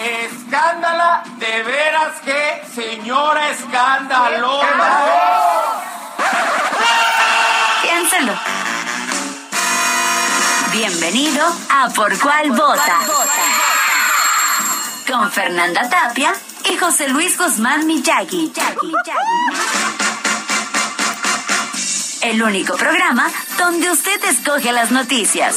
Escándala, de veras que señora escándalo. Piénselo. Bienvenido a Por Cuál Vota. Con Fernanda Tapia y José Luis Guzmán Miyagi. El único programa donde usted escoge las noticias.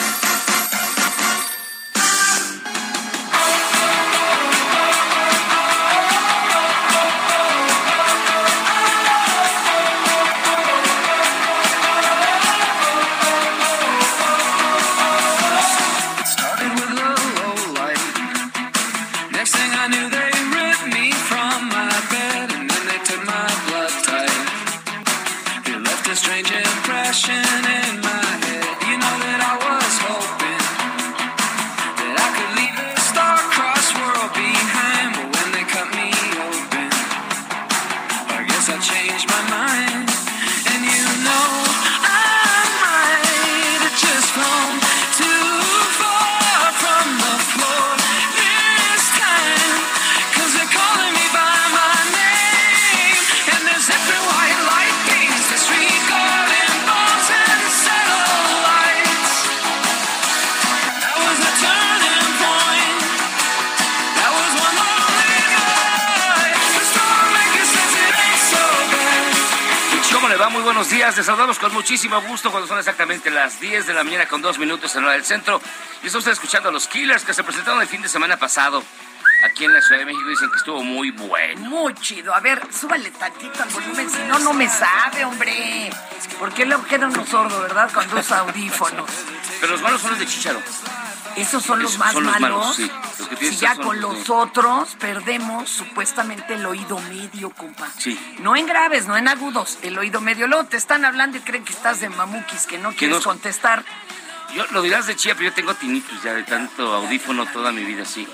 Muchísimo gusto cuando son exactamente las 10 de la mañana con dos minutos en hora del centro. Y está usted escuchando a los Killers que se presentaron el fin de semana pasado aquí en la Ciudad de México. Dicen que estuvo muy bueno. Muy chido. A ver, súbale tantito al volumen, si no, no me sabe, hombre. Porque luego queda uno sordo, ¿verdad? Cuando usa audífonos. Pero los malos son los de Chicharo. Esos son los Esos más son los malos. malos, sí. Los que tienen si ya con los de- otros perdemos supuestamente el oído medio, compa. Sí. No en graves, no en agudos, el oído medio. Luego te están hablando y creen que estás de mamuquis, que no quieres contestar. Yo lo dirás de chía, pero yo tengo tinnitus ya de tanto audífono toda mi vida, sí.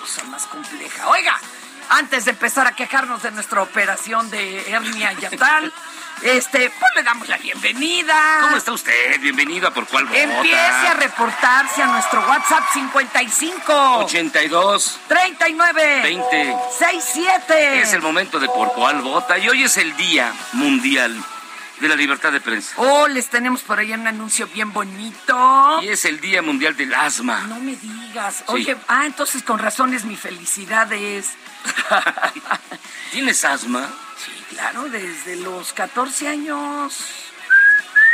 cosa más compleja. Oiga, antes de empezar a quejarnos de nuestra operación de hernia y tal, este, pues le damos la bienvenida. ¿Cómo está usted? Bienvenido a Por Cuál Vota. Empiece a reportarse a nuestro WhatsApp 55 82 39 20 67. Es el momento de Por Cuál Vota y hoy es el Día Mundial de la Libertad de Prensa. Oh, les tenemos por ahí un anuncio bien bonito. Y es el Día Mundial del Asma. No me digas. Oye, ah, entonces con razón es mi felicidad es. ¿Tienes asma? Sí, claro, desde los 14 años.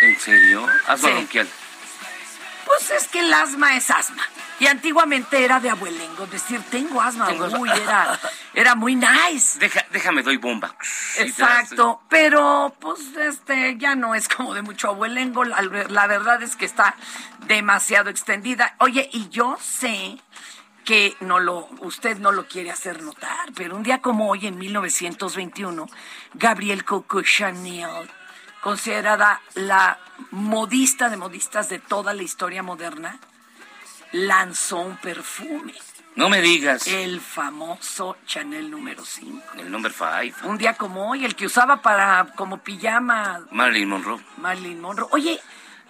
¿En serio? Asma Sí. bronquial. Pues es que el asma es asma. Y antiguamente era de abuelengo, decir tengo asma, Tengo asma. uy, era, era muy nice. Deja, déjame, doy bomba. Exacto, pero pues este ya no es como de mucho abuelengo, la, la verdad es que está demasiado extendida. Oye, y yo sé que no lo, usted no lo quiere hacer notar, pero un día como hoy, en 1921, Gabrielle Coco Chanel, considerada la modista de modistas de toda la historia moderna, lanzó un perfume, No me digas. el famoso Chanel número 5. El number five. Un día como hoy, el que usaba para como pijama Marilyn Monroe. Marilyn Monroe. Oye,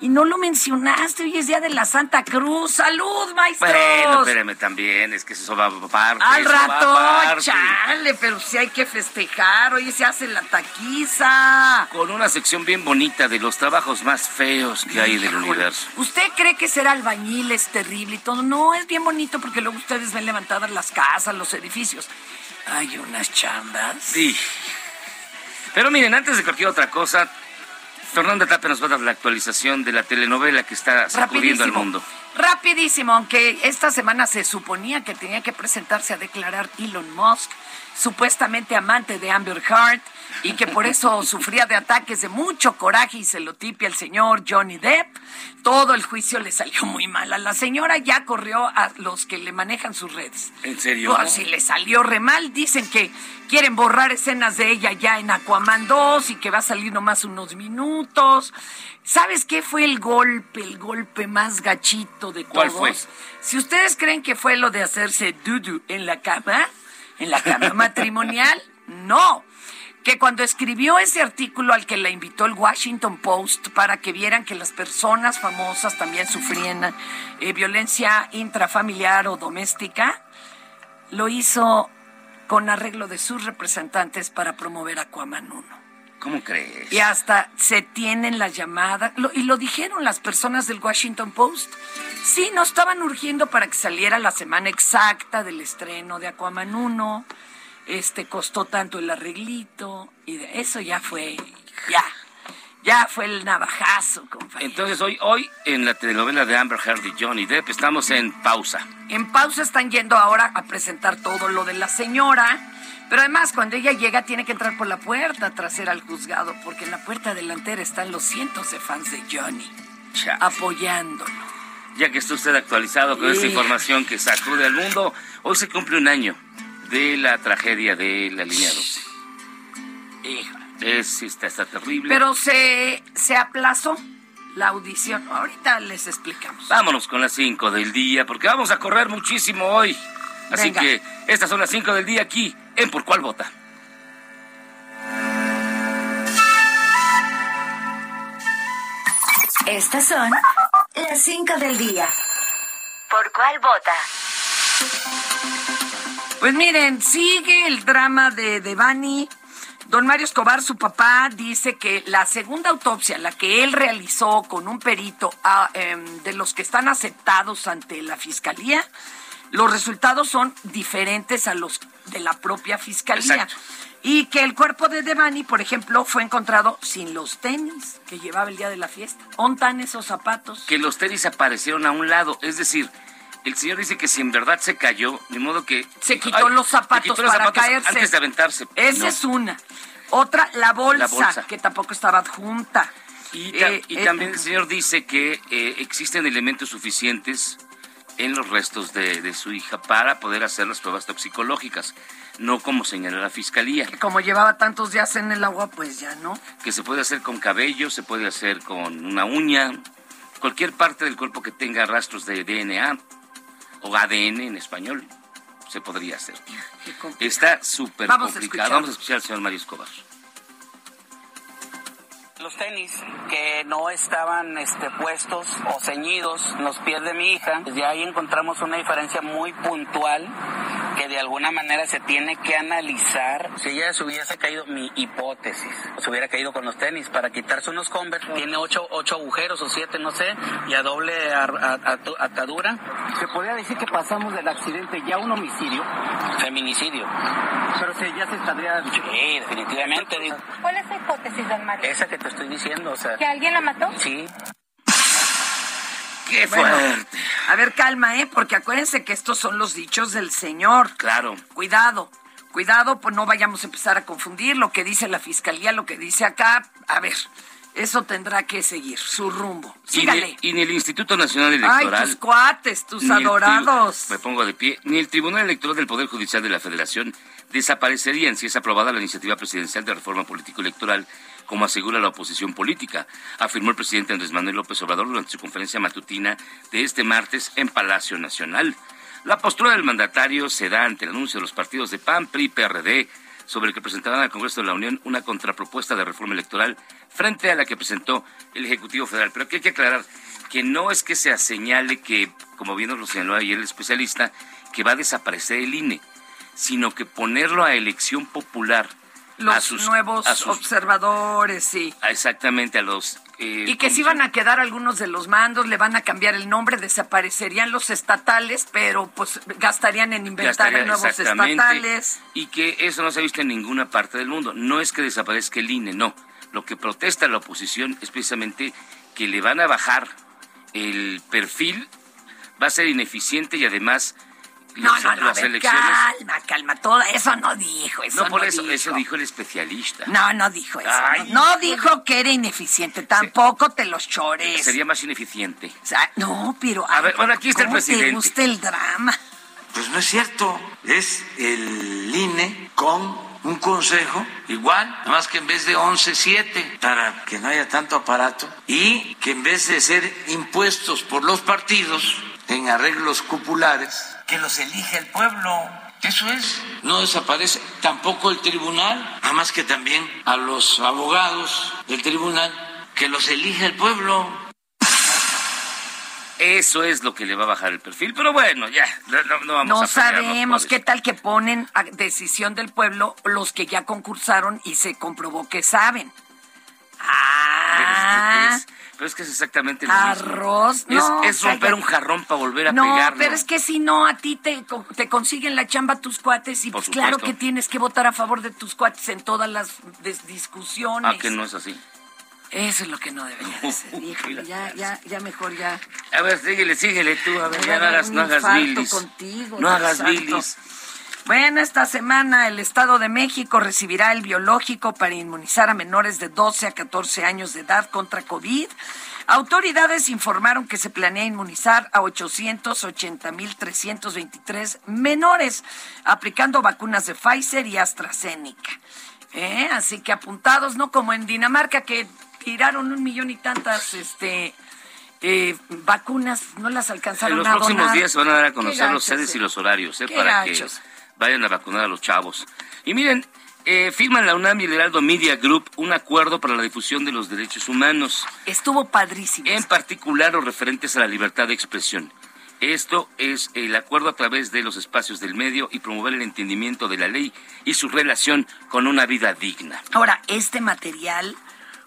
Y no lo mencionaste, hoy es día de la Santa Cruz. ¡Salud, maestros! Bueno, espérame también, es que eso va aparte. Al rato, aparte. chale, pero sí hay que festejar. Hoy se hace la taquiza. Con una sección bien bonita de los trabajos más feos que hay del universo. ¿Usted cree que ser albañil es terrible y todo? No, es bien bonito porque luego ustedes ven levantadas las casas, los edificios. Hay unas chambas. Sí. Pero miren, antes de cualquier otra cosa, Fernanda Tapia nos va a dar la actualización de la telenovela que está sacudiendo al mundo. Rapidísimo, aunque esta semana se suponía que tenía que presentarse a declarar Elon Musk, supuestamente amante de Amber Heard, y que por eso sufría de ataques de mucho coraje y celotipia el señor Johnny Depp. Todo el juicio le salió muy mal. A la señora ya corrió a los que le manejan sus redes. ¿En serio? Pues, si le salió re mal, dicen que quieren borrar escenas de ella ya en Aquaman 2 y que va a salir nomás unos minutos. ¿Sabes qué fue el golpe, el golpe más gachito de ¿Cuál todos? fue? Si ustedes creen que fue lo de hacerse dudu en la cama, en la cama matrimonial, no. Que cuando escribió ese artículo al que la invitó el Washington Post para que vieran que las personas famosas también sufrían eh, violencia intrafamiliar o doméstica, lo hizo con arreglo de sus representantes para promover Aquaman 1. ¿Cómo crees? Y hasta se tienen las llamadas, lo- y lo dijeron las personas del Washington Post. Sí, no estaban urgiendo para que saliera la semana exacta del estreno de Aquaman 1. Este costó tanto el arreglito, y de- eso ya fue, ya, ya fue el navajazo, compañero. Entonces hoy, hoy en la telenovela de Amber Heard y Johnny Depp estamos en pausa. En pausa están yendo ahora a presentar todo lo de la señora. Pero además, cuando ella llega, tiene que entrar por la puerta trasera al juzgado, porque en la puerta delantera están los cientos de fans de Johnny apoyándolo. Ya que está usted actualizado con esta información que sacude al mundo, hoy se cumple un año de la tragedia de la línea 12. Híjole. Es, está, está terrible. Pero se, se aplazó la audición. Ahorita les explicamos. Vámonos con las 5 del día, porque vamos a correr muchísimo hoy. Así Venga. que estas son las 5 del día aquí en Por Cuál Vota. Estas son las 5 del día. ¿Por cuál vota? Pues miren, sigue el drama de Devani. Don Mario Escobar, su papá, dice que la segunda autopsia, la que él realizó con un perito ah, em, de los que están aceptados ante la fiscalía, los resultados son diferentes a los de la propia fiscalía. Exacto. Y que el cuerpo de Devani, por ejemplo, fue encontrado sin los tenis que llevaba el día de la fiesta. ¿Ontan esos zapatos? Que los tenis aparecieron a un lado. Es decir, el señor dice que si en verdad se cayó, de modo que... Se quitó los zapatos quitó los para zapatos caerse. Antes de aventarse. Esa No. es una. Otra, la bolsa, La bolsa. que tampoco estaba adjunta. Y, ta- Eh, y eh, también el señor dice que eh, existen elementos suficientes en los restos de, de su hija para poder hacer las pruebas toxicológicas, no como señala la fiscalía, Como llevaba tantos días en el agua, pues ya no. que se puede hacer con cabello, se puede hacer con una uña, cualquier parte del cuerpo que tenga rastros de DNA o ADN en español, se podría hacer. Está súper complicado. Vamos a escuchar al señor Mario Escobar. Los tenis que no estaban este, puestos o ceñidos en los pies de mi hija, desde ahí encontramos una diferencia muy puntual que de alguna manera se tiene que analizar. Si ella se hubiese caído, mi hipótesis, se hubiera caído con los tenis para quitarse unos Converse, tiene ocho, ocho agujeros o siete, no sé, y a doble ar- a- atu- atadura, Se podría decir que pasamos del accidente ya a un homicidio, feminicidio. pero se, ya se estaría... Sí, definitivamente. digo, ¿Cuál es su hipótesis, don Mario? Esa que te estoy diciendo, o sea, ¿Que alguien la mató? sí. ¡Qué Bueno. fuerte! A ver, calma, ¿eh? Porque acuérdense que estos son los dichos del Señor. Claro. Cuidado, cuidado, pues no vayamos a empezar a confundir lo que dice la fiscalía, lo que dice acá. A ver, eso tendrá que seguir su rumbo. Sígale. y ni el Instituto Nacional Ay, Electoral. tus cuates, tus adorados. Me pongo de pie. Ni el Tribunal Electoral del Poder Judicial de la Federación desaparecerían si es aprobada la iniciativa presidencial de reforma político-electoral, como asegura la oposición política, afirmó el presidente Andrés Manuel López Obrador durante su conferencia matutina de este martes en Palacio Nacional. La postura del mandatario se da ante el anuncio de los partidos de PAN, PRI, PRD, sobre que presentaban al Congreso de la Unión una contrapropuesta de reforma electoral frente a la que presentó el Ejecutivo Federal. Pero aquí hay que aclarar que no es que se señale que, como bien nos lo señaló ayer el especialista, que va a desaparecer el INE, sino que ponerlo a elección popular Los a sus nuevos a sus- observadores, sí. exactamente a los eh, Y que si van a quedar algunos de los mandos, le van a cambiar el nombre, desaparecerían los estatales, pero pues gastarían en inventar Gastaría nuevos estatales. Y que eso no se ha visto en ninguna parte del mundo. No es que desaparezca el INE, no. Lo que protesta la oposición es precisamente que le van a bajar el perfil, va a ser ineficiente y además No, no, no, a las ver, elecciones... calma, calma, todo eso no dijo, eso no, por no eso, dijo. eso dijo el especialista. No, no dijo eso. Ay. no, No dijo que era ineficiente, tampoco te los chores. Sería más ineficiente. O sea, no, pero... A ver, bueno, aquí está el ¿cómo te presidente. gusta el drama? Pues no es cierto, es el INE con un consejo igual, nada más que en vez de 11, 7, para que no haya tanto aparato, y que en vez de ser impuestos por los partidos en arreglos cupulares, que los elige el pueblo. Eso es. No desaparece tampoco el tribunal, nada más que también a los abogados del tribunal, que los elige el pueblo. Eso es lo que le va a bajar el perfil. Pero bueno, ya, no, no- no vamos No a pelearnos sabemos qué tal que ponen a decisión del pueblo los que ya concursaron y se comprobó que saben. Ah, Pero es, pero es que es exactamente lo mismo. arroz. No, es romper cállate. un jarrón para volver a No, pegarlo. pero es que si no, a ti te, te consiguen la chamba tus cuates y Por pues claro que tienes que votar a favor de tus cuates en todas las discusiones. Ah, que no es así. Eso es lo que no debería de ser, híjole, ya, ya, ya mejor ya. A ver, síguele, síguele tú. A ver, ya no hagas, no hagas bilis. contigo, no hagas bilis. Bueno, esta semana el Estado de México recibirá el biológico para inmunizar a menores de 12 a 14 años de edad contra COVID. Autoridades informaron que se planea inmunizar a 880.323 menores, aplicando vacunas de Pfizer y AstraZeneca. ¿Eh? Así que apuntados, no como en Dinamarca que tiraron un millón y tantas este, eh, vacunas, no las alcanzaron En los a próximos donar. días se van a dar a conocer los sedes y eh. los horarios, ¿eh? Para gachos. que vayan a vacunar a los chavos. Y miren, eh, firman la UNAM y el Heraldo Media Group un acuerdo para la difusión de los derechos humanos. Estuvo padrísimo. En particular los referentes a la libertad de expresión. Esto es el acuerdo a través de los espacios del medio y promover el entendimiento de la ley y su relación con una vida digna. Ahora, este material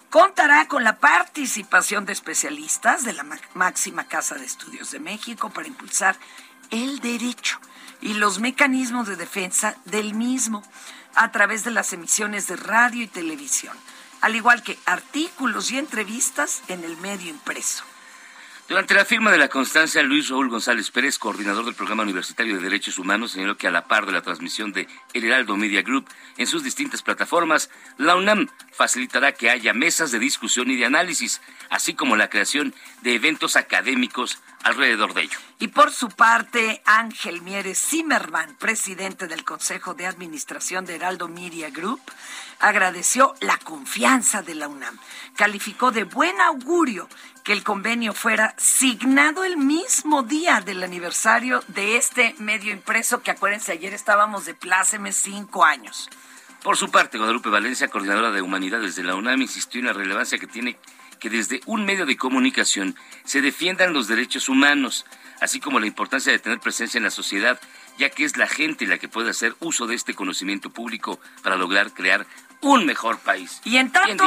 contará con la participación de especialistas de la ma- máxima Casa de Estudios de México para impulsar el derecho y los mecanismos de defensa del mismo a través de las emisiones de radio y televisión, al igual que artículos y entrevistas en el medio impreso. Durante la firma de la constancia, Luis Raúl González Pérez, coordinador del Programa Universitario de Derechos Humanos, señaló que a la par de la transmisión de El Heraldo Media Group en sus distintas plataformas, la UNAM facilitará que haya mesas de discusión y de análisis, así como la creación de eventos académicos alrededor de ello. Y por su parte, Ángel Mieres Zimmerman, presidente del Consejo de Administración de Heraldo Media Group, agradeció la confianza de la UNAM. Calificó de buen augurio que el convenio fuera signado el mismo día del aniversario de este medio impreso, que acuérdense, ayer estábamos de plácemes cinco años. Por su parte, Guadalupe Valencia, coordinadora de Humanidades de la UNAM, insistió en la relevancia que tiene que desde un medio de comunicación se defiendan los derechos humanos, así como la importancia de tener presencia en la sociedad, ya que es la gente la que puede hacer uso de este conocimiento público para lograr crear un mejor país. Y en tanto.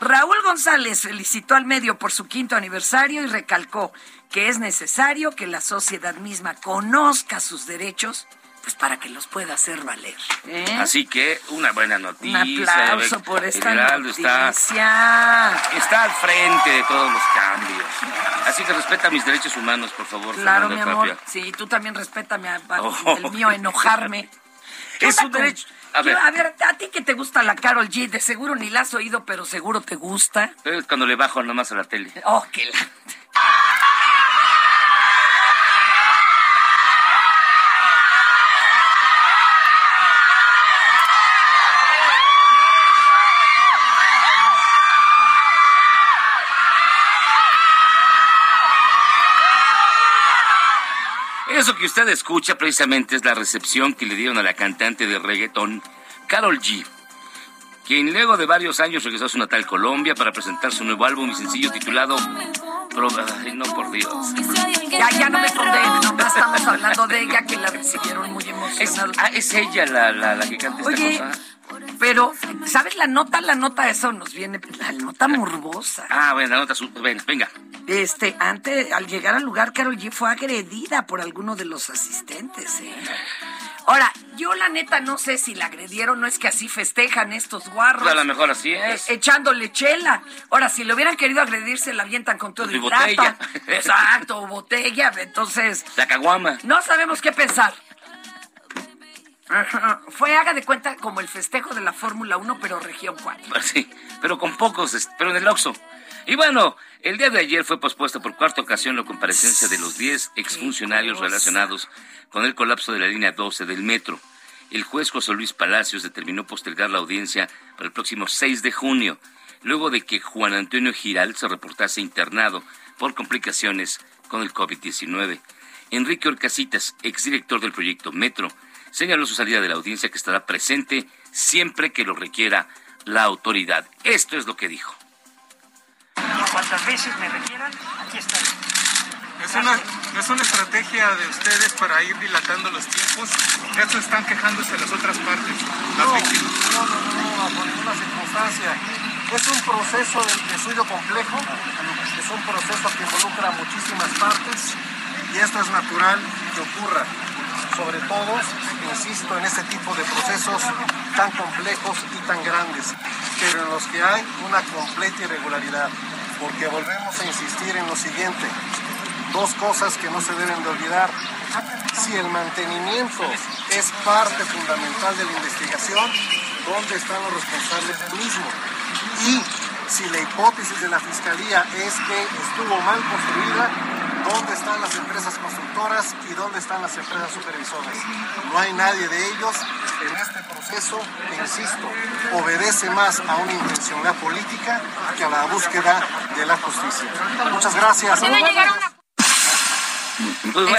Raúl González felicitó al medio por su quinto aniversario y recalcó que es necesario que la sociedad misma conozca sus derechos, pues para que los pueda hacer valer. ¿eh? Así que una buena noticia. Un aplauso por esta Heraldo noticia. Está, está al frente de todos los cambios. Así que respeta mis derechos humanos, por favor. Claro, Fernando mi amor. Tapia. Sí, tú también respétame a, a- Oh. el mío enojarme. ¿Qué Es un con- derecho. A Yo- ver. a ver, a ti que te gusta la Carol G, de seguro ni la has oído, pero seguro te gusta. Es cuando le bajo nomás a la tele. Oh, que la... Eso que usted escucha precisamente es la recepción que le dieron a la cantante de reggaetón Carol G quien luego de varios años regresó a su natal Colombia para presentar su nuevo álbum y sencillo titulado Ay, no por Dios. Ya, ya no me condenen, nomás estamos hablando de ella, que la recibieron muy Es, emocionada. ah, es ella la, la, la que canta esta Oye, cosa. Pero, ¿sabes la nota? La nota, eso nos viene, la nota morbosa. Ah, bueno, la nota su- ven, venga. Este, antes, al llegar al lugar, Carol G fue agredida por alguno de los asistentes, ¿eh? Ahora, yo la neta no sé si la agredieron, no es que así festejan estos guarros. A lo mejor así es. eh, echándole chela. Ahora, si lo hubieran querido agredir, se la avientan con todo Y el botella. Exacto, botella. Entonces, La caguama. no sabemos qué pensar. Ajá. Fue, haga de cuenta, como el festejo de la Fórmula 1, pero región 4. Sí, pero con pocos, pero en el Oxxo. Y bueno, el día de ayer fue pospuesta por cuarta ocasión la comparecencia de los 10 exfuncionarios relacionados con el colapso de la línea 12 del metro. El juez José Luis Palacios determinó postergar la audiencia para el próximo 6 de junio, luego de que Juan Antonio Giral se reportase internado por complicaciones con el COVID-19. Enrique Orcasitas, exdirector del proyecto Metro, señaló su salida de la audiencia que estará presente siempre que lo requiera la autoridad. Esto es lo que dijo. Cuantas veces me requieran, aquí estaré. Es una, es una estrategia de ustedes para ir dilatando los tiempos. Eso están quejándose las otras partes, las No, víctimas. no, no, no, bajo ninguna circunstancia. Es un proceso de, de estudio complejo, es un proceso que involucra muchísimas partes y esto es natural que ocurra. Sobre todo, insisto, en este tipo de procesos tan complejos y tan grandes, pero en los que hay una completa irregularidad, porque volvemos a insistir en lo siguiente, dos cosas que no se deben de olvidar. Si el mantenimiento es parte fundamental de la investigación, ¿dónde están los responsables del mismo? Y si la hipótesis de la Fiscalía es que estuvo mal construida, ¿dónde están las empresas constructoras y dónde están las empresas supervisoras? No hay nadie de ellos en este proceso, insisto, obedece más a una intencionalidad política que a la búsqueda de la justicia. Muchas gracias.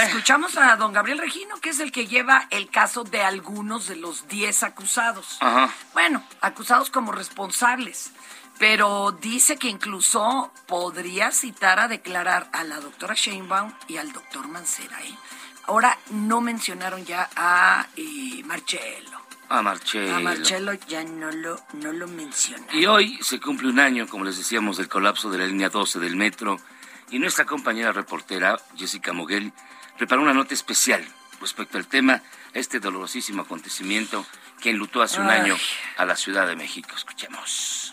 Escuchamos a don Gabriel Regino, que es el que lleva el caso de algunos de los 10 acusados. Ajá. Bueno, acusados como responsables. Pero dice que incluso podría citar a declarar a la doctora Sheinbaum y al doctor Mancera. ¿eh? Ahora no mencionaron ya a eh, Marcelo. A Marcelo. A Marcelo ya no lo, no lo mencionaron. Y hoy se cumple un año, como les decíamos, del colapso de la línea 12 del metro. Y nuestra compañera reportera, Jessica Moguel, preparó una nota especial respecto al tema, este dolorosísimo acontecimiento que enlutó hace un Ay. año a la Ciudad de México. Escuchemos.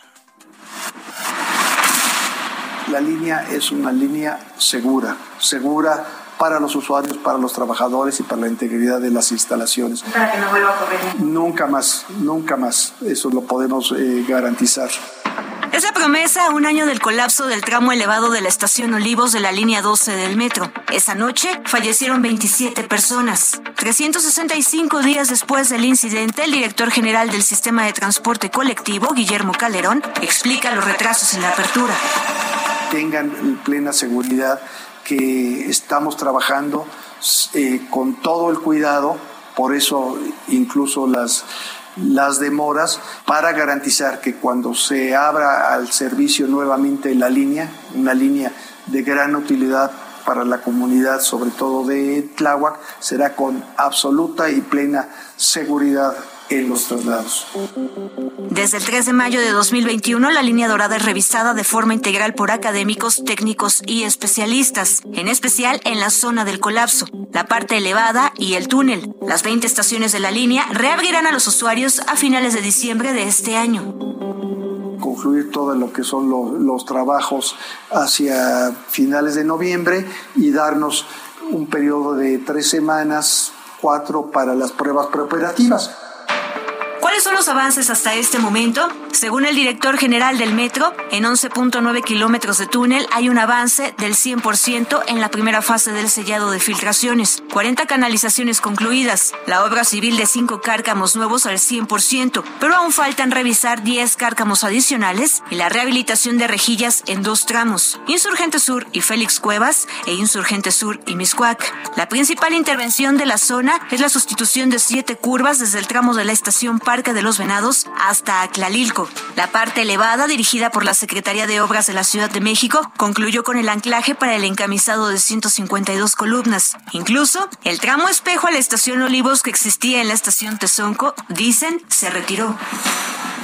La línea es una línea segura, segura para los usuarios, para los trabajadores y para la integridad de las instalaciones. Para que no vuelva a ocurrir. Nunca más, nunca más. Eso lo podemos eh, garantizar. Es la promesa un año del colapso del tramo elevado de la estación Olivos de la línea 12 del metro. Esa noche fallecieron 27 personas. 365 días después del incidente, el director general del sistema de transporte colectivo, Guillermo Calderón, explica los retrasos en la apertura. Tengan plena seguridad que estamos trabajando eh, con todo el cuidado, por eso incluso las las demoras para garantizar que cuando se abra al servicio nuevamente la línea, una línea de gran utilidad para la comunidad, sobre todo de Tláhuac, será con absoluta y plena seguridad en los traslados. Desde el 3 de mayo de 2021, la línea dorada es revisada de forma integral por académicos, técnicos y especialistas, en especial en la zona del colapso, la parte elevada y el túnel. Las 20 estaciones de la línea reabrirán a los usuarios a finales de diciembre de este año. Concluir todo lo que son lo, los trabajos hacia finales de noviembre y darnos un periodo de tres semanas, cuatro para las pruebas preoperativas. ¿Cuáles son los avances hasta este momento? Según el director general del metro, en 11.9 kilómetros de túnel hay un avance del 100% en la primera fase del sellado de filtraciones, 40 canalizaciones concluidas, la obra civil de 5 cárcamos nuevos al 100%, pero aún faltan revisar 10 cárcamos adicionales y la rehabilitación de rejillas en dos tramos, Insurgente Sur y Félix Cuevas e Insurgente Sur y Miscuac. La principal intervención de la zona es la sustitución de siete curvas desde el tramo de la estación Parque de los Venados hasta Aclalilco. La parte elevada, dirigida por la Secretaría de Obras de la Ciudad de México, concluyó con el anclaje para el encamisado de 152 columnas. Incluso, el tramo espejo a la estación Olivos que existía en la estación Tezonco, dicen, se retiró.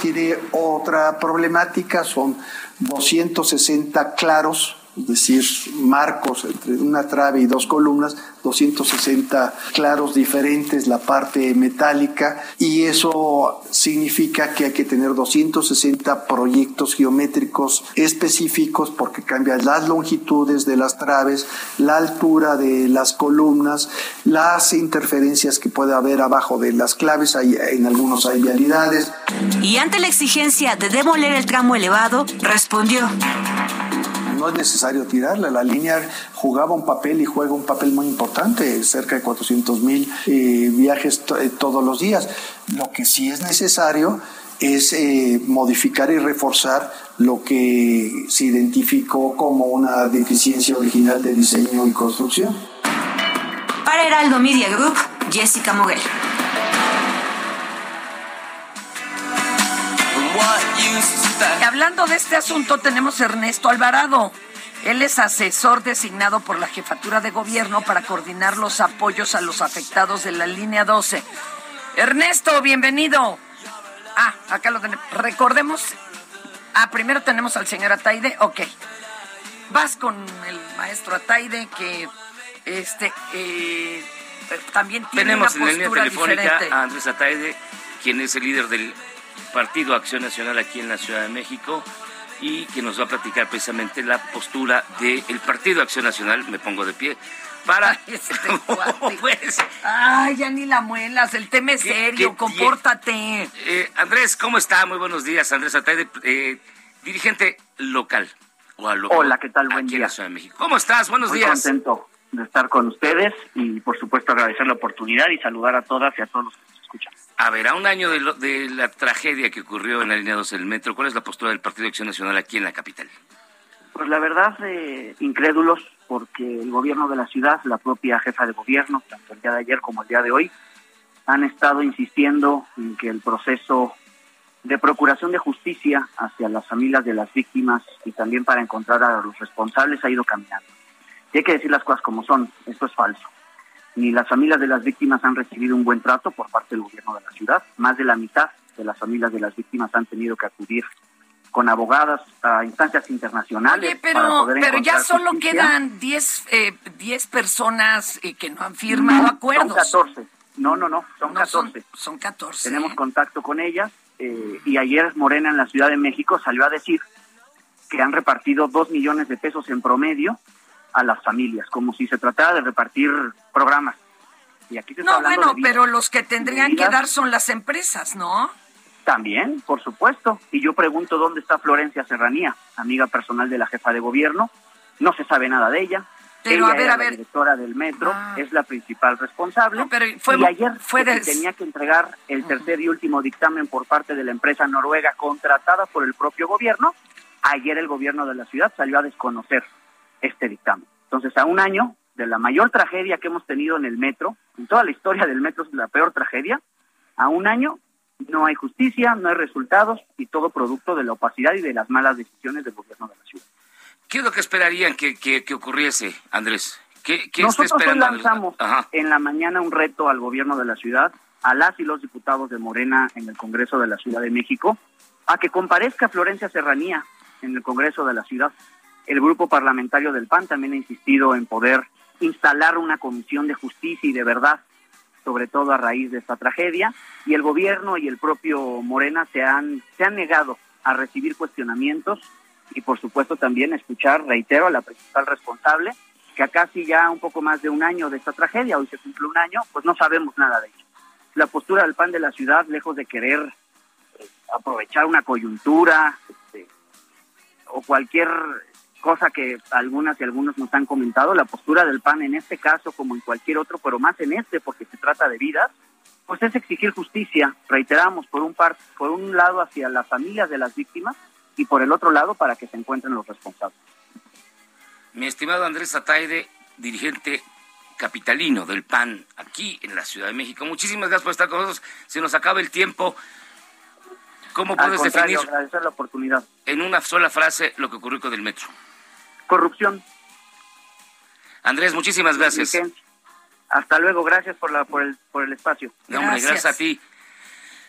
Tiene otra problemática, son 260 claros es decir, marcos entre una trave y dos columnas, 260 claros diferentes, la parte metálica, y eso significa que hay que tener 260 proyectos geométricos específicos porque cambian las longitudes de las traves, la altura de las columnas, las interferencias que puede haber abajo de las claves, hay, en algunos hay vialidades. Y ante la exigencia de demoler el tramo elevado, respondió no es necesario tirarla. La línea jugaba un papel y juega un papel muy importante, cerca de 400 mil eh, viajes eh, todos los días. Lo que sí es necesario es eh, modificar y reforzar lo que se identificó como una deficiencia original de diseño y construcción. Para Heraldo Media Group, Jessica Moguel. Hablando de este asunto, tenemos a Ernesto Alvarado. Él es asesor designado por la jefatura de gobierno para coordinar los apoyos a los afectados de la línea 12. Ernesto, bienvenido. Ah, acá lo tenemos. Recordemos. Ah, primero tenemos al señor Ataide. Ok. Vas con el maestro Ataide que este eh, también tiene tenemos una en línea telefónica a Andrés Ataide, quien es el líder del Partido Acción Nacional aquí en la Ciudad de México y que nos va a platicar precisamente la postura del Partido Acción Nacional, me pongo de pie, para... Este pues, Ay, ya ni la muelas, el tema es serio, compórtate. Eh, Andrés, ¿cómo está? Muy buenos días, Andrés Ataide, eh, dirigente local. Hola, ¿qué tal? Buen aquí día. En la Ciudad de México. ¿Cómo estás? Buenos Muy días. contento de estar con ustedes y, por supuesto, agradecer la oportunidad y saludar a todas y a todos los que. A ver, a un año de, lo- de la tragedia que ocurrió en la línea 2 del metro, ¿cuál es la postura del Partido Acción Nacional aquí en la capital? Pues la verdad, eh, incrédulos, porque el gobierno de la ciudad, la propia jefa de gobierno, tanto el día de ayer como el día de hoy, han estado insistiendo en que el proceso de procuración de justicia hacia las familias de las víctimas y también para encontrar a los responsables ha ido caminando. Y hay que decir las cosas como son, esto es falso. Ni las familias de las víctimas han recibido un buen trato por parte del gobierno de la ciudad. Más de la mitad de las familias de las víctimas han tenido que acudir con abogadas a instancias internacionales. Oye, para pero, poder pero ya solo justicia. quedan 10 eh, 10 personas eh, que no han firmado No, acuerdos. Son 14. No, no, no, son No, son- 14. Son 14. Tenemos contacto con ellas eh, y ayer Morena en la Ciudad de México salió a decir que han repartido dos millones de pesos en promedio a las familias, como si se tratara de repartir programas. Y aquí se No, bueno, de pero los que tendrían que dar son las empresas, ¿no? También, por supuesto. Y yo pregunto dónde está Florencia Serranía, amiga personal de la jefa de gobierno. No se sabe nada de ella. Pero, ella a ver, era a la ver. directora del metro, es la principal responsable. pero fue- y ayer fue des- tenía que entregar el tercer y último dictamen por parte de la empresa noruega contratada por el propio gobierno. Ayer el gobierno de la ciudad salió a desconocer este dictamen. Entonces, a un año de la mayor tragedia que hemos tenido en el metro, en toda la historia del metro es la peor tragedia, a un año no hay justicia, no hay resultados y todo producto de la opacidad y de las malas decisiones del gobierno de la ciudad. ¿Qué es lo que esperarían que, que- que ocurriese, Andrés? ¿Qué, qué Nosotros hoy lanzamos Ajá. en la mañana un reto al gobierno de la ciudad, a las y los diputados de Morena en el Congreso de la Ciudad de México, a que comparezca Florencia Serranía en el Congreso de la ciudad. El grupo parlamentario del PAN también ha insistido en poder instalar una comisión de justicia y de verdad, sobre todo a raíz de esta tragedia, y el gobierno y el propio Morena se han, se han negado a recibir cuestionamientos y por supuesto también escuchar, reitero, a la principal responsable, que a casi ya un poco más de un año de esta tragedia, hoy se cumple un año, pues no sabemos nada de ello. La postura del PAN de la ciudad, lejos de querer eh, aprovechar una coyuntura este, o cualquier cosa que algunas y algunos nos han comentado, la postura del PAN en este caso como en cualquier otro, pero más en este porque se trata de vidas, pues es exigir justicia, reiteramos, por un, par, por un lado hacia las familias de las víctimas y por el otro lado para que se encuentren los responsables. Mi estimado Andrés Ataide, dirigente capitalino del PAN aquí en la Ciudad de México. Muchísimas gracias por estar con nosotros. Se nos acaba el tiempo. ¿Cómo Al puedes definir la oportunidad. en una sola frase lo que ocurrió con el metro? Corrupción. Andrés, muchísimas gracias. Hasta luego, gracias por, la, por, el, por el espacio. No, hombre, gracias a ti.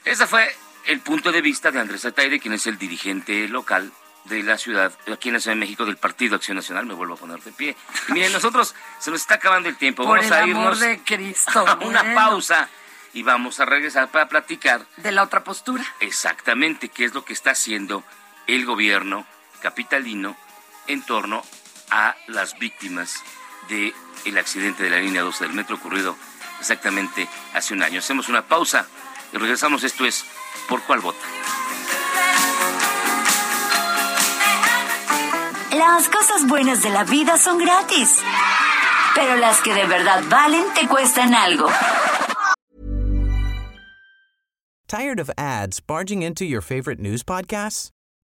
Ese fue el punto de vista de Andrés Ataide, quien es el dirigente local de la ciudad, aquí en la Ciudad de México, del Partido Acción Nacional. Me vuelvo a poner de pie. Y miren, nosotros se nos está acabando el tiempo. Por vamos el a amor irnos de Cristo. a una bueno. pausa y vamos a regresar para platicar De la otra postura. exactamente qué es lo que está haciendo el gobierno capitalino en torno a las víctimas del el accidente de la línea 12 del metro ocurrido exactamente hace un año. Hacemos una pausa y regresamos. Esto es ¿Por cuál vota? Las cosas buenas de la vida son gratis. Pero las que de verdad valen te cuestan algo. Tired of ads barging into your favorite news podcasts?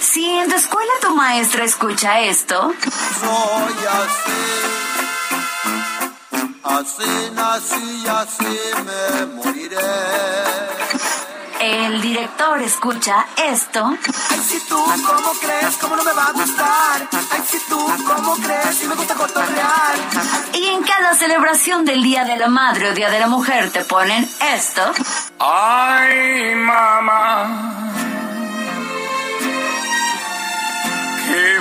Si en tu escuela tu maestra escucha esto, Soy así, así nací así me moriré. el director escucha esto, Ay, si tú, ¿cómo crees? ¿Cómo no me va a gustar? Ay, si tú, ¿cómo crees? Si me gusta cotorrear. y en cada celebración del Día de la Madre o Día de la Mujer te ponen esto, Ay, mamá,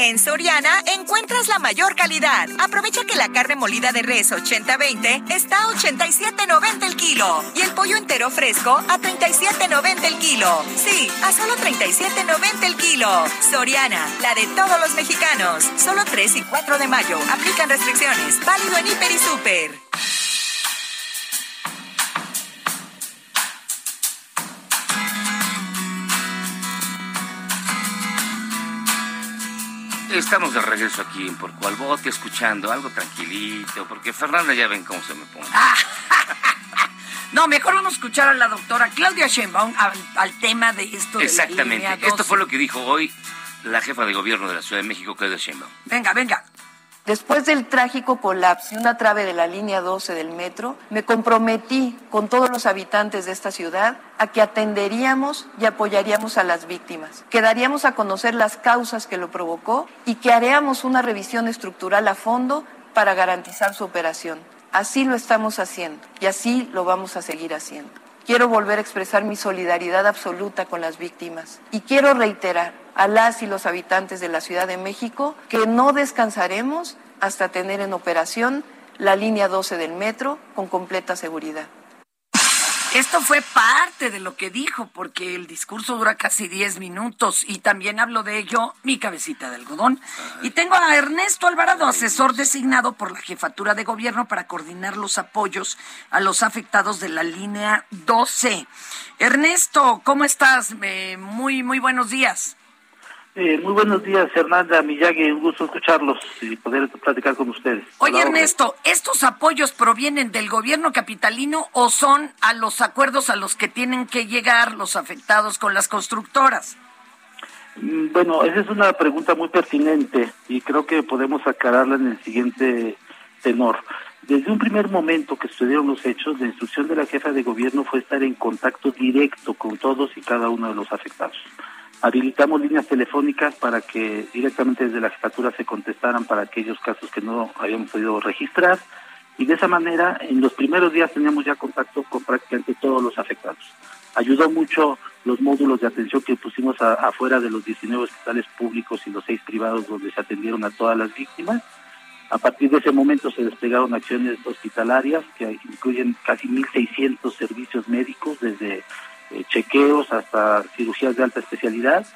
En Soriana encuentras la mayor calidad. Aprovecha que la carne molida de res 80-20 está a 87.90 el kilo y el pollo entero fresco a 37.90 el kilo. Sí, a solo 37.90 el kilo. Soriana, la de todos los mexicanos. Solo 3 y 4 de mayo. Aplican restricciones. Válido en Hiper y Super. Estamos de regreso aquí en Por cuál vote, escuchando algo tranquilito, porque Fernanda ya ven cómo se me pone. No, mejor vamos a escuchar a la doctora Claudia Sheinbaum al, al tema de esto de la Exactamente. Esto 12. fue lo que dijo hoy la jefa de gobierno de la Ciudad de México, Claudia Sheinbaum. Venga, venga. Después del trágico colapso de una trave de la línea 12 del metro, me comprometí con todos los habitantes de esta ciudad a que atenderíamos y apoyaríamos a las víctimas, que daríamos a conocer las causas que lo provocó y que haríamos una revisión estructural a fondo para garantizar su operación. Así lo estamos haciendo y así lo vamos a seguir haciendo. Quiero volver a expresar mi solidaridad absoluta con las víctimas y quiero reiterar a las y los habitantes de la Ciudad de México que no descansaremos hasta tener en operación la línea 12 del metro con completa seguridad. Esto fue parte de lo que dijo, porque el discurso dura casi 10 minutos y también hablo de ello mi cabecita de algodón. Y tengo a Ernesto Alvarado, asesor designado por la jefatura de gobierno para coordinar los apoyos a los afectados de la línea 12. Ernesto, ¿cómo estás? Eh, muy, muy buenos días. Eh, muy buenos días, Fernanda Miyagi. Un gusto escucharlos y poder platicar con ustedes. Oye, Ernesto, ¿estos apoyos provienen del gobierno capitalino o son a los acuerdos a los que tienen que llegar los afectados con las constructoras? Mm, Bueno, esa es una pregunta muy pertinente y creo que podemos aclararla en el siguiente tenor. Desde un primer momento que sucedieron los hechos, la instrucción de la jefa de gobierno fue estar en contacto directo con todos y cada uno de los afectados. Habilitamos líneas telefónicas para que directamente desde la jefatura se contestaran para aquellos casos que no habíamos podido registrar y de esa manera en los primeros días teníamos ya contacto con prácticamente todos los afectados. Ayudó mucho los módulos de atención que pusimos afuera de los 19 hospitales públicos y los seis privados donde se atendieron a todas las víctimas A partir de ese momento se desplegaron acciones hospitalarias que incluyen casi 1.600 servicios médicos, desde eh, chequeos hasta cirugías de alta especialidad.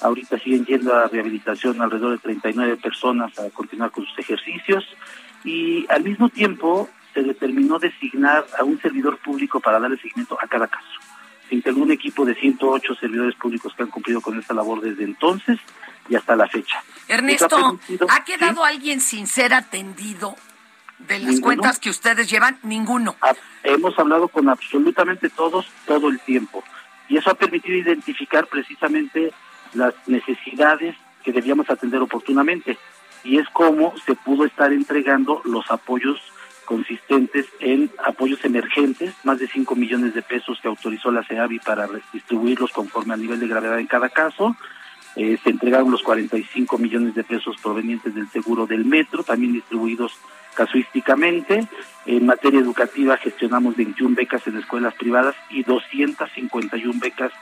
Ahorita siguen yendo a rehabilitación alrededor de 39 personas a continuar con sus ejercicios y al mismo tiempo se determinó designar a un servidor público para darle seguimiento a cada caso. Se integró un equipo de 108 servidores públicos que han cumplido con esta labor desde entonces y hasta la fecha. Ernesto, ¿ha quedado alguien sin ser atendido de las cuentas que ustedes llevan? Ninguno. Ah, hemos hablado con absolutamente todos todo el tiempo y eso ha permitido identificar precisamente las necesidades que debíamos atender oportunamente y es como se pudo estar entregando los apoyos consistentes en apoyos emergentes, más de 5 millones de pesos que autorizó la CEAVI para distribuirlos conforme al nivel de gravedad en cada caso. Eh, se entregaron los 45 millones de pesos provenientes del seguro del metro, también distribuidos casuísticamente. En materia educativa gestionamos 21 becas en escuelas privadas y 251 becas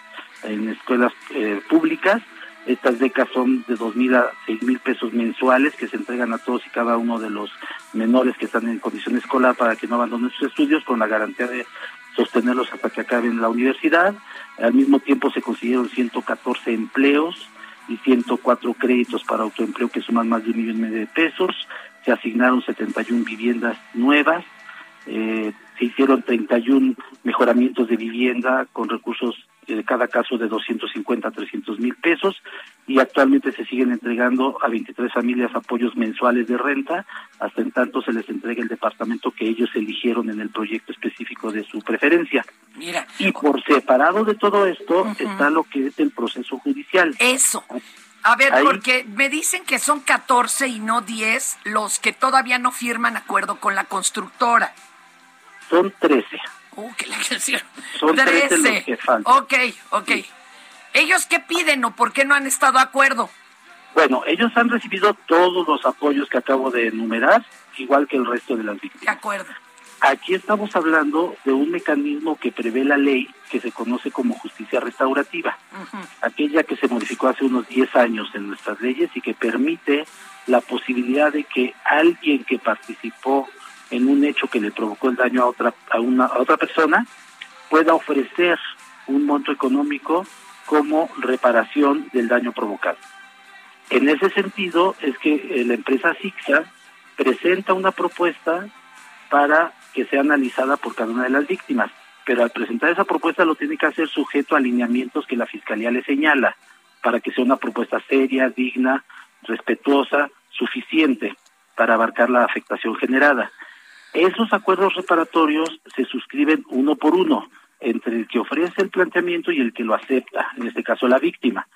en escuelas eh, públicas. Estas becas son de dos mil a seis mil pesos mensuales que se entregan a todos y cada uno de los menores que están en condición escolar para que no abandonen sus estudios con la garantía de sostenerlos hasta que acaben la universidad. Al mismo tiempo se consiguieron 114 empleos y 104 créditos para autoempleo que suman más de un millón de pesos. Se asignaron 71 viviendas nuevas. Eh, se hicieron 31 mejoramientos de vivienda con recursos de cada caso de 250 a 300 mil pesos y actualmente se siguen entregando a 23 familias apoyos mensuales de renta, hasta en tanto se les entrega el departamento que ellos eligieron en el proyecto específico de su preferencia. Mira. Y por separado de todo esto está lo que es el proceso judicial. Eso. A ver, porque me dicen que son 14 y no 10 los que todavía no firman acuerdo con la constructora. Son 13. Uh, que la. Son 13 los que faltan. Ok, ok. ¿Ellos qué piden o por qué no han estado de acuerdo? Bueno, ellos han recibido todos los apoyos que acabo de enumerar, igual que el resto de las víctimas. De acuerdo. Aquí estamos hablando de un mecanismo que prevé la ley que se conoce como justicia restaurativa, aquella que se modificó hace unos 10 años en nuestras leyes y que permite la posibilidad de que alguien que participó en un hecho que le provocó el daño a otra a una a otra persona pueda ofrecer un monto económico como reparación del daño provocado. En ese sentido es que eh, la empresa SIXA presenta una propuesta para que sea analizada por cada una de las víctimas, pero al presentar esa propuesta lo tiene que hacer sujeto a alineamientos que la Fiscalía le señala, para que sea una propuesta seria, digna, respetuosa, suficiente para abarcar la afectación generada. Esos acuerdos reparatorios se suscriben uno por uno entre el que ofrece el planteamiento y el que lo acepta, en este caso la víctima.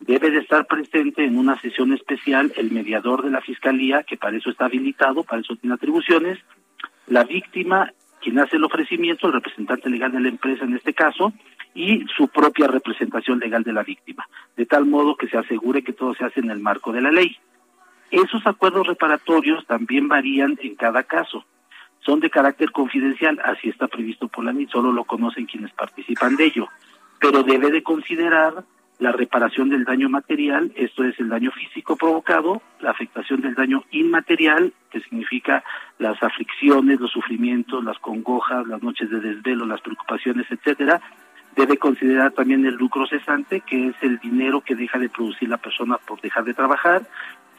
Debe de estar presente en una sesión especial el mediador de la Fiscalía, que para eso está habilitado, para eso tiene atribuciones, la víctima, quien hace el ofrecimiento, el representante legal de la empresa en este caso, y su propia representación legal de la víctima, de tal modo que se asegure que todo se hace en el marco de la ley. Esos acuerdos reparatorios también varían en cada caso son de carácter confidencial, así está previsto por la ley, solo lo conocen quienes participan de ello, pero debe de considerar la reparación del daño material, esto es el daño físico provocado, la afectación del daño inmaterial, que significa las aflicciones, los sufrimientos, las congojas, las noches de desvelo, las preocupaciones, etcétera. Debe considerar también el lucro cesante, que es el dinero que deja de producir la persona por dejar de trabajar,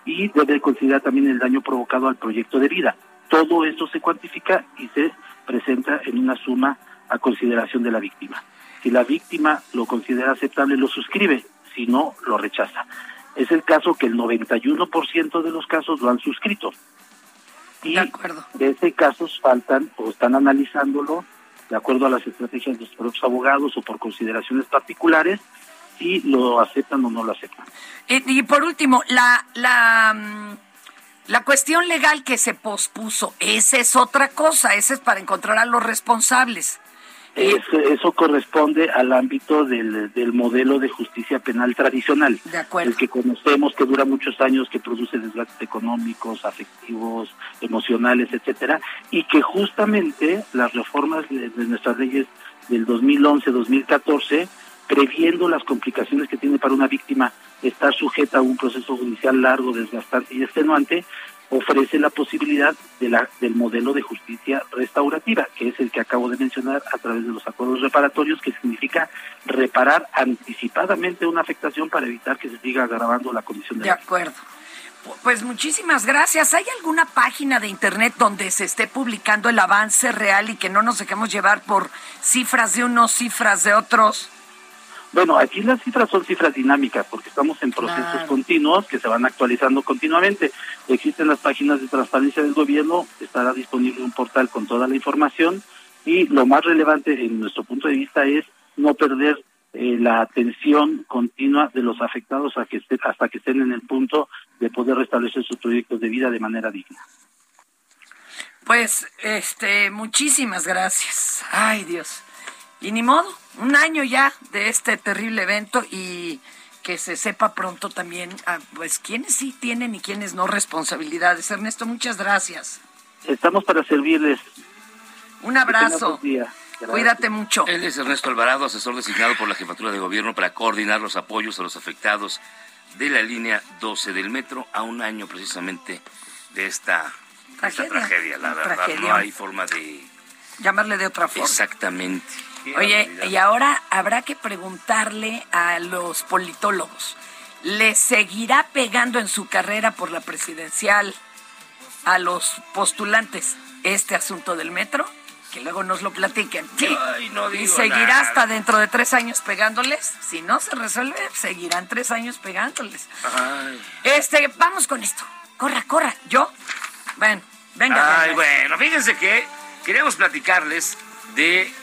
y debe considerar también el daño provocado al proyecto de vida todo esto se cuantifica y se presenta en una suma a consideración de la víctima. Si la víctima lo considera aceptable, lo suscribe, si no, lo rechaza. Es el caso que el 91% de los casos lo han suscrito. Y de, ese casos faltan o están analizándolo de acuerdo a las estrategias de los propios abogados o por consideraciones particulares, si lo aceptan o no lo aceptan. Eh, y por último, la, la mm, la cuestión legal que se pospuso, esa es otra cosa, esa es para encontrar a los responsables. Eso, corresponde al ámbito del, modelo de justicia penal tradicional, el que conocemos, que dura muchos años, que produce desgastes económicos, afectivos, emocionales, etcétera, y que justamente las reformas de, de nuestras leyes del 2011-2014, previendo las complicaciones que tiene para una víctima estar sujeta a un proceso judicial largo, desgastante y extenuante, ofrece la posibilidad de la, del modelo de justicia restaurativa, que es el que acabo de mencionar a través de los acuerdos reparatorios, que significa reparar anticipadamente una afectación para evitar que se siga agravando la condición de, de acuerdo. Pues muchísimas gracias. ¿Hay alguna página de internet donde se esté publicando el avance real y que no nos dejemos llevar por cifras de unos, cifras de otros? Bueno, aquí las cifras son cifras dinámicas porque estamos en procesos Claro. continuos que se van actualizando continuamente. Existen las páginas de transparencia del gobierno, estará disponible un portal con toda la información y lo más relevante en nuestro punto de vista es no perder eh, la atención continua de los afectados a que esté- hasta que estén en el punto de poder restablecer sus proyectos de vida de manera digna. Pues, este, muchísimas gracias. Ay, Dios. Y ni modo, un año ya de este terrible evento y que se sepa pronto también, ah, pues, quiénes sí tienen y quiénes no responsabilidades. Ernesto, muchas gracias. Estamos para servirles. Un abrazo. Cuídate mucho. Él es Ernesto Alvarado, asesor designado por la Jefatura de Gobierno para coordinar los apoyos a los afectados de la línea 12 del metro a un año precisamente de esta tragedia. La verdad, Tragedia. no hay forma de... Llamarle de otra forma. Exactamente. Oye, y ahora habrá que preguntarle a los politólogos, ¿le seguirá pegando en su carrera por la presidencial a los postulantes este asunto del metro? Que luego nos lo platiquen. Sí. Ay, no y digo seguirá nada. hasta dentro de tres años pegándoles. Si no se resuelve, seguirán tres años pegándoles. Ay, Este, vamos con esto. Corra, corra. ¿Yo? Ven, venga. Ay, venga. bueno, fíjense que queríamos platicarles de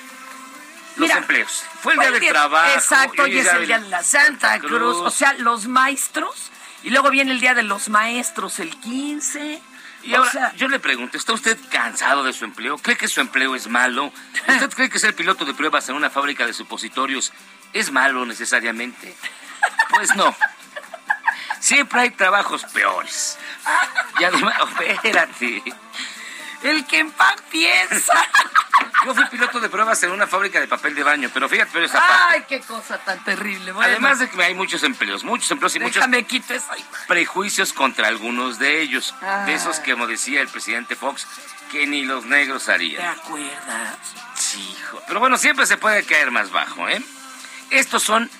los Mira, empleos. Fue el día del trabajo. Exacto, y hoy es el día de la Santa Cruz. O sea, los maestros. Y luego viene el día de los maestros, el 15. Y o ahora, sea, yo le pregunto, ¿está usted cansado de su empleo? ¿Cree que su empleo es malo? ¿Usted cree que ser piloto de pruebas en una fábrica de supositorios es malo necesariamente? Pues no. Siempre hay trabajos peores. Y además, espérate. El que en pan piensa. Yo fui piloto de pruebas en una fábrica de papel de baño, pero fíjate, pero esa parte. Ay, qué cosa tan terrible. Bueno, Además de que hay muchos empleos, muchos empleos y muchos déjame quito eso. prejuicios contra algunos de ellos. Ah. De esos que, como decía el presidente Fox, que ni los negros ¿Te harían. acuerdas? Sí, hijo. Pero bueno, siempre se puede caer más bajo, ¿eh? Estos son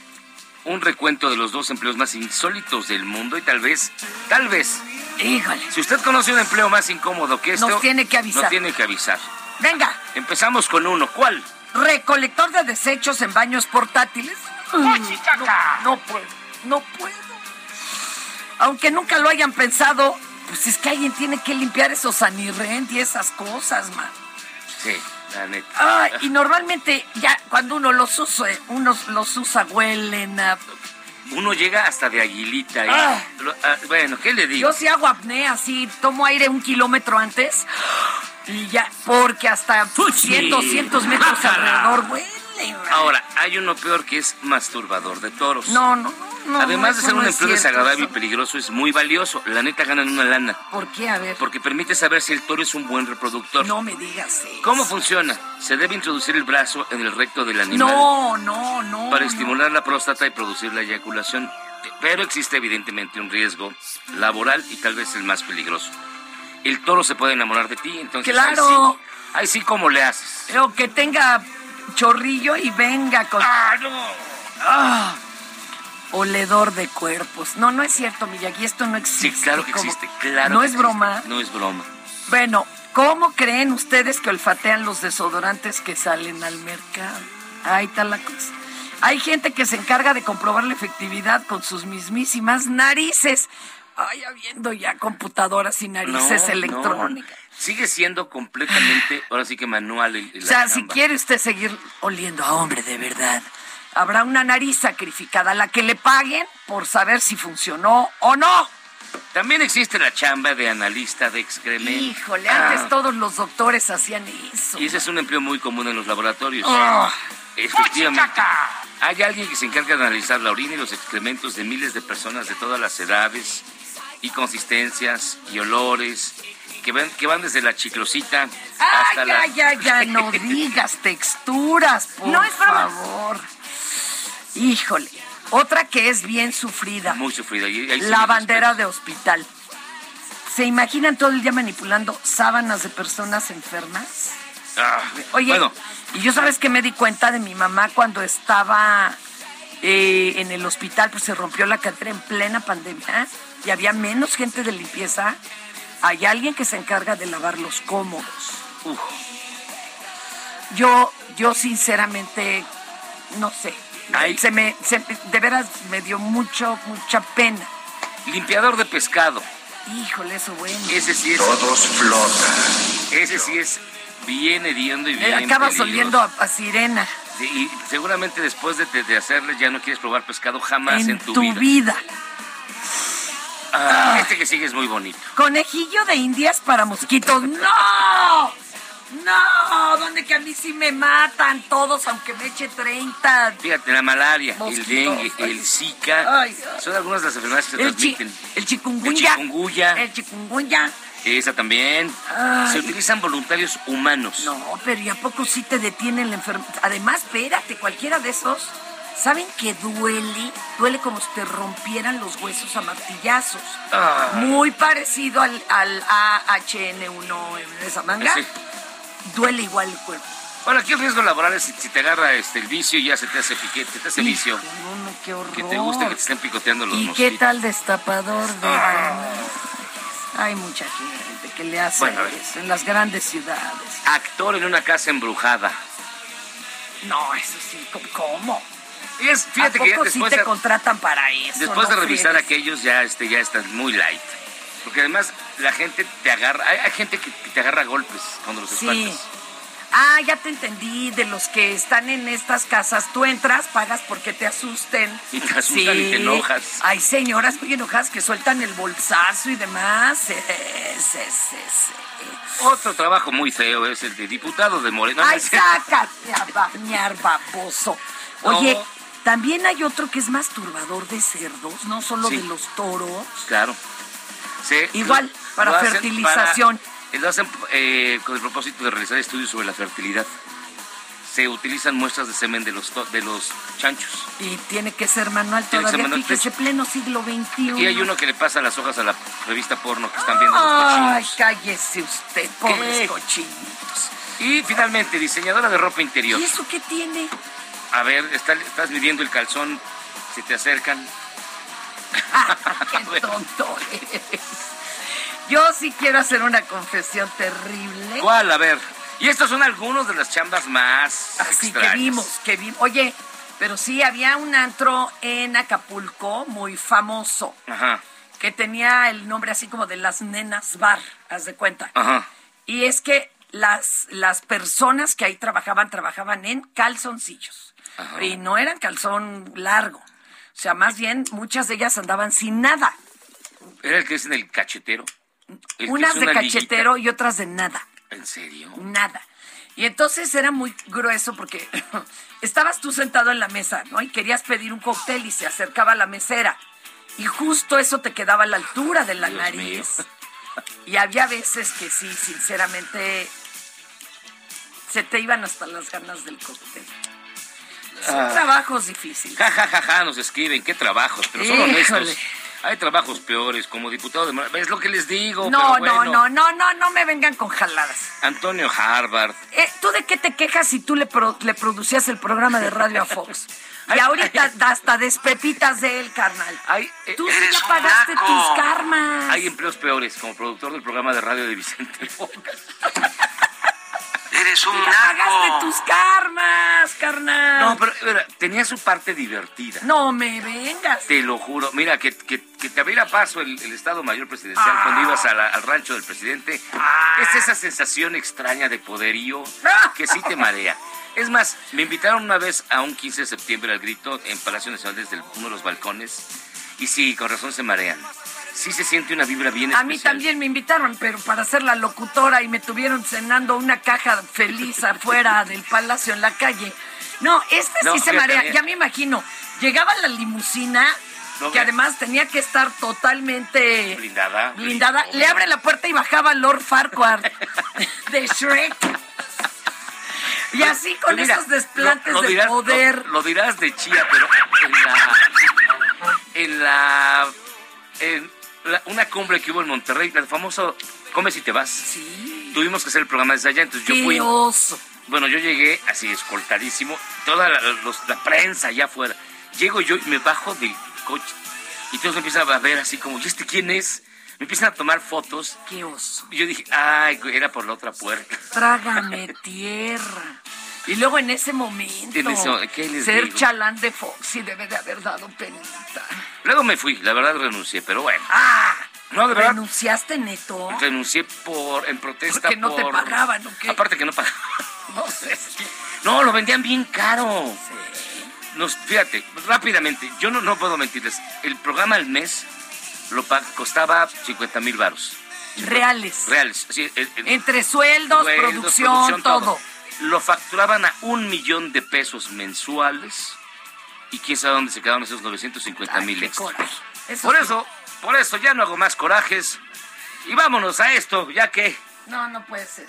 un recuento de los dos empleos más insólitos del mundo y tal vez, tal vez, Híjole. si usted conoce un empleo más incómodo que esto, Nos tiene que avisar. Nos tiene que avisar. Venga, Empezamos con uno. ¿Cuál? recolector de desechos en baños portátiles. No, no puedo, no puedo. Aunque nunca lo hayan pensado, pues es que alguien tiene que limpiar esos anirrent y esas cosas, man. Sí, la neta. Ay, y normalmente ya cuando uno los usa, uno los usa, huelen a... Uno llega hasta de aguilita. y- Ah. lo- ah, bueno, ¿qué le digo? Yo sí hago apnea, así tomo aire un kilómetro antes y ya, porque hasta cientos, cientos metros Guácala. alrededor man. Ahora, hay uno peor que es masturbador de toros. No, no, no. Además no, de ser un no empleo desagradable y peligroso, es muy valioso. La neta ganan una lana. ¿Por qué? A ver. Porque permite saber si el toro es un buen reproductor. No me digas eso. ¿Cómo funciona? Se debe introducir el brazo en el recto del animal No, no, no. para no. estimular la próstata y producir la eyaculación. Pero existe evidentemente un riesgo laboral y tal vez el más peligroso. El toro se puede enamorar de ti, entonces Claro. ahí sí, ahí sí ¿cómo le haces? O que tenga chorrillo y venga con... ¡Ah, no! Ah, oledor de cuerpos. No, no es cierto, Miyagi, esto no Sí, existe. claro que ¿Cómo? existe, claro. No que es existe. broma. No es broma. Bueno, ¿cómo creen ustedes que olfatean los desodorantes que salen al mercado? Ahí está la cosa. Hay gente que se encarga de comprobar la efectividad con sus mismísimas narices. Ay, habiendo ya computadoras y narices No, electrónicas. no. Sigue siendo completamente, ahora sí que manual. el- el- O sea, si quiere usted seguir oliendo a hombre de verdad, habrá una nariz sacrificada a la que le paguen por saber si funcionó o no. También existe la chamba de analista de excremento. Híjole, Ah, antes todos los doctores hacían eso. Y ese es un empleo muy común en los laboratorios. Ah. Efectivamente. Hay alguien que se encarga de analizar la orina y los excrementos de miles de personas de todas las edades y consistencias y olores que van, que van desde la chiclosita hasta la... ya, ya, ya, no digas texturas, por No es favor. Híjole, otra que es bien sufrida, Muy sufrida. y ahí sí la bandera de hospital. ¿Se imaginan todo el día manipulando sábanas de personas enfermas? Ah, Oye, bueno, y yo sabes que me di cuenta de mi mamá cuando estaba eh, en el hospital, pues se rompió la cadera en plena pandemia y había menos gente de limpieza. Hay alguien que se encarga de lavar los cómodos. Uf. Yo, yo sinceramente, no sé. Ay. Se me, se- de veras me dio mucho, mucha pena. limpiador de pescado. Híjole, eso bueno. Ese sí es. Todos flotan. Ese sí es bien hediondo y Eh, bien. Acabas peligroso. oliendo a, a sirena Sí, y seguramente después de, de, de hacerle ya no quieres probar pescado jamás en, en tu, tu vida. vida. Ah, este que sigue es muy bonito. Conejillo de indias para mosquitos. ¡No! ¡No! ¿Dónde que a mí sí me matan todos, aunque me eche 30? Fíjate, la malaria, el dengue, el zika, Ay, son algunas de las enfermedades que se chi- transmiten. el chikungunya. El chikungunya. El chikungunya. Esa también. Ay. Se utilizan voluntarios humanos. No, pero ¿y a poco sí te detiene la enfermedad? Además, espérate, cualquiera de esos, ¿saben que duele? Duele como si te rompieran los huesos a martillazos. Ah. Muy parecido al, al AHN1 en esa manga. Sí. Duele igual el cuerpo. Bueno, aquí el riesgo laboral es si, si te agarra este, el vicio y ya se te hace piquete, te hace vicio. No, no, qué horror. Que te guste que te estén picoteando los ¿Y mosquitos. qué tal destapador de Ah. Hay mucha gente que le hace Bueno, eso en las grandes ciudades. Actor en una casa embrujada. No, eso sí, ¿cómo- ¿cómo? Es, fíjate ¿A que poco sí después te contratan para eso? Después No de revisar aquellos ya este ya están muy light. Porque además la gente te agarra, hay, hay gente que, que te agarra golpes cuando los Sí. espantas. Ah, ya te entendí, de los que están en estas casas, tú entras, pagas porque te asusten. Y te asustan y te enojas. Hay señoras muy enojadas que sueltan el bolsazo y demás. Otro trabajo muy feo es el de diputado de Morena. Ay, sácate a bañar, baboso. Oye, No. También hay otro que es masturbador de cerdos, no solo Sí. de los toros. Claro. Sí, Igual, lo- para lo fertilización. para- lo hacen eh, con el propósito de realizar estudios sobre la fertilidad. Se utilizan muestras de semen de los, de los chanchos. Y tiene que ser manual Tiene todavía, manual. fíjese, pleno siglo XXI. Y hay uno que le pasa las hojas a la revista porno que están viendo los Ay, cochinos. cállese usted, pobres ¿Qué? cochinitos. Y finalmente, diseñadora de ropa interior. ¿Y eso qué tiene? A ver, está- estás midiendo el calzón, si te acercan. Qué tonto eres. Yo sí quiero hacer una confesión terrible. ¿Cuál? A ver. Y estos son algunos de las chambas más Así que extrañas. vimos, que vimos. Oye, pero sí, había un antro en Acapulco muy famoso Ajá, que tenía el nombre así como de las nenas bar, haz de cuenta. ajá. Y es que las, las personas que ahí trabajaban, trabajaban en calzoncillos. Ajá. Y no eran calzón largo. O sea, más bien muchas de ellas andaban sin nada. Era el que es en el cachetero. El Unas de una liguita. cachetero y otras de nada. ¿En serio? Nada. Y entonces era muy grueso porque estabas tú sentado en la mesa, ¿no? Y querías pedir un cóctel y se acercaba la mesera. Y justo eso te quedaba a la altura de la Dios nariz. Y había veces que sí, sinceramente, se te iban hasta las ganas del cóctel. Son Ah. trabajos difíciles. Ja, ja, ja, ja, nos escriben, qué trabajos, pero son Híjole. honestos. Hay trabajos peores, como diputado de. Es lo que les digo, No, pero bueno. no, no, no, no, no me vengan con jaladas. Antonio Harvard. Eh, ¿Tú de qué te quejas si tú le, pro- le producías el programa de radio a Fox? Y ahorita hasta despepitas de él, carnal. Tú sí ya pagaste tus karmas. Hay empleos peores, como productor del programa de radio de Vicente Fox. Eres un tus karmas, carnal. No, pero tenía su parte divertida. No me vengas. Te lo juro. Mira, que, que, que te abriera paso el, el Estado Mayor Presidencial Ah. cuando ibas a la- al rancho del presidente. Es esa sensación extraña de poderío Ah. que sí te marea. Es más, me invitaron una vez a un 15 de septiembre al grito en Palacio Nacional desde el- uno de los balcones. Y sí, con razón se marean. Sí se siente una vibra bien A especial. mí también me invitaron, pero para ser la locutora y me tuvieron cenando una caja feliz afuera del palacio en la calle. No, este No, sí se marea. Ya me imagino. Llegaba la limusina, No, que además tenía que estar totalmente Blindada. blindada. Le abre la puerta y bajaba Lord Farquhar de Shrek. Y así con mira, esos desplantes lo- lo de poder. Lo, lo dirás de chía, pero en la. En la. En, la- una cumbre que hubo en Monterrey, el famoso Come si te vas. Sí. Tuvimos que hacer el programa desde allá, entonces yo ¡Qué fui. oso! Bueno, yo llegué así escoltadísimo, toda la, los- la prensa allá afuera. Llego yo y me bajo del coche y todos me empiezan a ver así como, ¿y este quién es? Me empiezan a tomar fotos. ¡Qué oso! Y yo dije, ay, era por la otra puerta. Trágame tierra. Y luego en ese momento, En ese- ¿qué les ser digo? chalán de Foxy debe de haber dado penita. Luego me fui, la verdad renuncié, pero bueno. ¡Ah! No, de verdad. ¿Renunciaste, Neto? Renuncié por, en protesta Porque no te pagaban, ¿o qué? Aparte que no pagaban. No sé. No, lo vendían bien caro. Nos, fíjate, rápidamente, yo no, no puedo mentirles. El programa al mes lo costaba 50 mil varos. Reales. Reales. Sí, el- el- Entre sueldos, sueldos, producción, todo. Lo facturaban a un millón de pesos mensuales. Y quién sabe dónde se quedaron esos 950 mil qué extras. Eso por sí. eso, por eso ya no hago más corajes. Y vámonos a esto, ya que... No, no puede ser.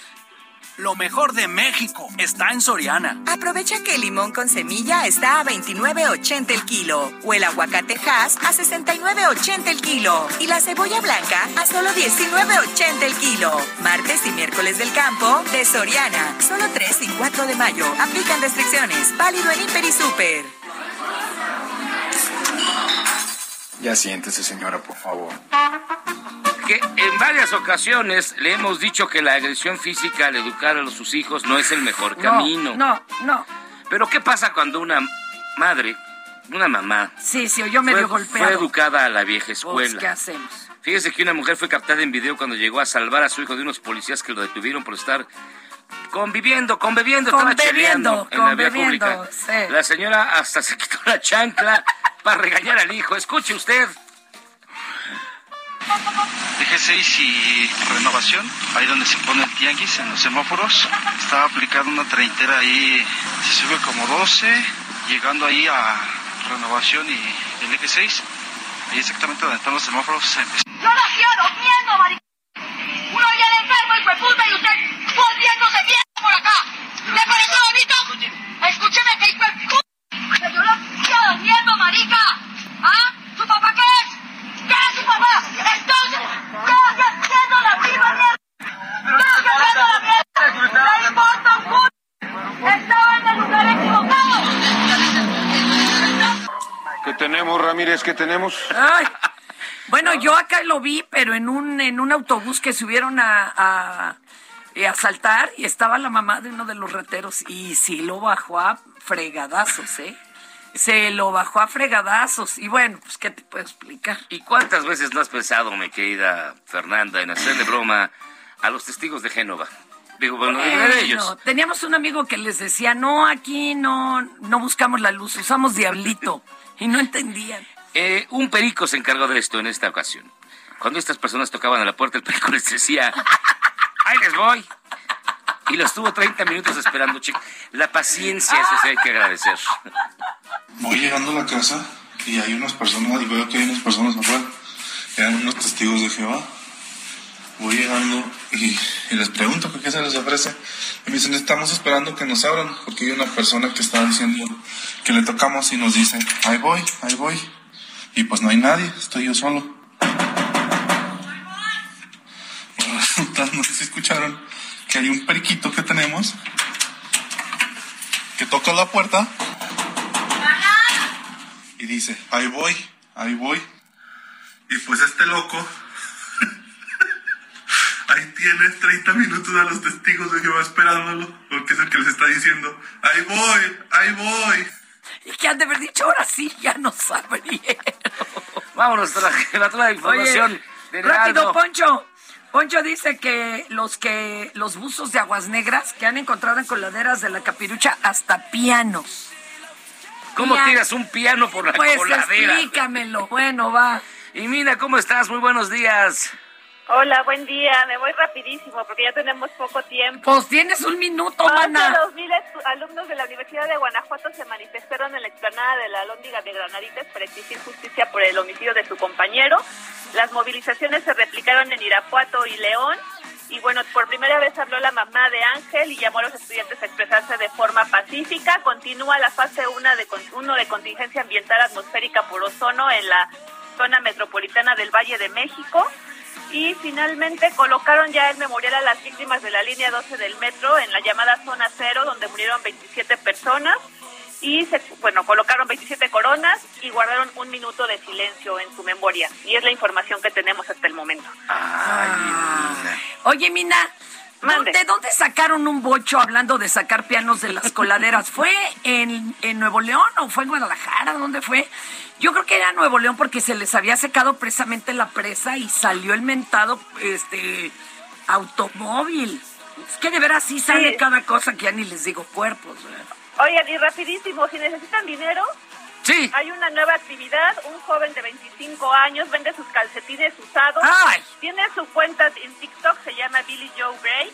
Lo mejor de México está en Soriana. Aprovecha que el limón con semilla está a 29.80 el kilo o el aguacate Hass a 69.80 el kilo y la cebolla blanca a solo 19.80 el kilo. Martes y miércoles del campo de Soriana. Solo 3 y 4 de mayo. Aplican restricciones. Válido en Hiper y Super. Ya siéntese, señora, por favor. Que en varias ocasiones le hemos dicho que la agresión física al educar a sus hijos no es el mejor camino. No, no. Pero ¿qué pasa cuando una madre, una mamá, Sí, sí, yo medio fue, golpeado. fue educada a la vieja Pues, escuela? ¿qué hacemos? Fíjese que una mujer fue captada en video cuando llegó a salvar a su hijo de unos policías que lo detuvieron por estar conviviendo, conviviendo, estaba Conviviendo, cheleando en la vía pública. sí. La señora hasta se quitó la chancla para regañar al hijo. Escuche usted. Eje 6 y renovación, ahí donde se pone el tianguis en los semáforos. Estaba aplicando una treintera ahí, se sube como 12, llegando ahí a renovación y el eje 6. Ahí exactamente donde están los semáforos se empezó. ¡Yo nací durmiendo, maric... Uno viene enfermo, hijo de puta, y usted volviéndose mierda por acá. ¿Le pareció bonito? Escúcheme que hijo de puta. Yo nací durmiendo, marica. ¿Ah? Tenemos, Ramírez? ¿Qué tenemos? Ay. Bueno, yo acá lo vi, pero en un, en un autobús que subieron a, a, eh, a saltar y estaba la mamá de uno de los rateros y sí lo bajó a fregadazos, ¿eh? Se lo bajó a fregadazos. Y bueno, pues, ¿qué te puedo explicar? ¿Y cuántas veces no has pensado, mi querida Fernanda, en hacerle broma a los testigos de Génova? Digo, bueno, de Bueno, ellos. teníamos un amigo que les decía, no, aquí no, no buscamos la luz, usamos diablito. Y no entendían. Eh, un perico se encargó de esto en esta ocasión. Cuando estas personas tocaban a la puerta, el perico les decía, ¡ahí les voy! Y los tuvo 30 minutos esperando, chico. La paciencia, eso sí hay que agradecer. Voy llegando a la casa y hay unas personas, y veo que hay unas personas afuera, eran unos testigos de Jehová. Voy llegando y, y les pregunto que qué se les ofrece. Y me dicen, estamos esperando que nos abran, porque hay una persona que está diciendo que le tocamos y nos dice, ahí voy, ahí voy. Y pues no hay nadie, estoy yo solo. No sé si escucharon, que hay un periquito que tenemos que toca la puerta y dice, ahí voy, ahí voy. Y pues este loco, ahí tiene 30 minutos a los testigos de Jehová esperándolo, porque es el que les está diciendo, ahí voy, ahí voy. Y que han de haber dicho, ahora sí, ya nos abrieron. Vámonos, la toda la información Oye, de rápido. Poncho. Poncho dice que los que los buzos de aguas negras que han encontrado en coladeras de la capirucha hasta pianos. ¿Cómo tiras un piano por la Pues coladera? explícamelo. Bueno, va. Y mira, ¿cómo estás? Muy buenos días. Hola, buen día. Me voy rapidísimo porque ya tenemos poco tiempo. Pues tienes un minuto, Más mana. de 2.000 estu- alumnos de la Universidad de Guanajuato se manifestaron en la explanada de la Lóndiga de Granaditas para exigir justicia por el homicidio de su compañero. Las movilizaciones se replicaron en Irapuato y León. Y bueno, por primera vez habló la mamá de Ángel y llamó a los estudiantes a expresarse de forma pacífica. Continúa la fase 1 de, uno de contingencia ambiental atmosférica por ozono en la zona metropolitana del Valle de México. Y finalmente colocaron ya el memorial a las víctimas de la línea 12 del metro en la llamada zona cero, donde murieron 27 personas. Y se, bueno, colocaron 27 coronas y guardaron un minuto de silencio en su memoria. Y es la información que tenemos hasta el momento. Oye, Mina, ¿de dónde sacaron un bocho hablando de sacar pianos de las coladeras? ¿Fue en, en Nuevo León o fue en Guadalajara? ¿Dónde fue? Yo creo que era Nuevo León porque se les había secado precisamente la presa y salió el mentado este automóvil. Es que de veras sí sale Sí. cada cosa que ya ni les digo cuerpos. ¿verdad? Oigan, y rapidísimo, si necesitan dinero, Sí. hay una nueva actividad. Un joven de 25 años vende sus calcetines usados. ¡Ay! Tiene su cuenta en TikTok, se llama Billy Joe Gray.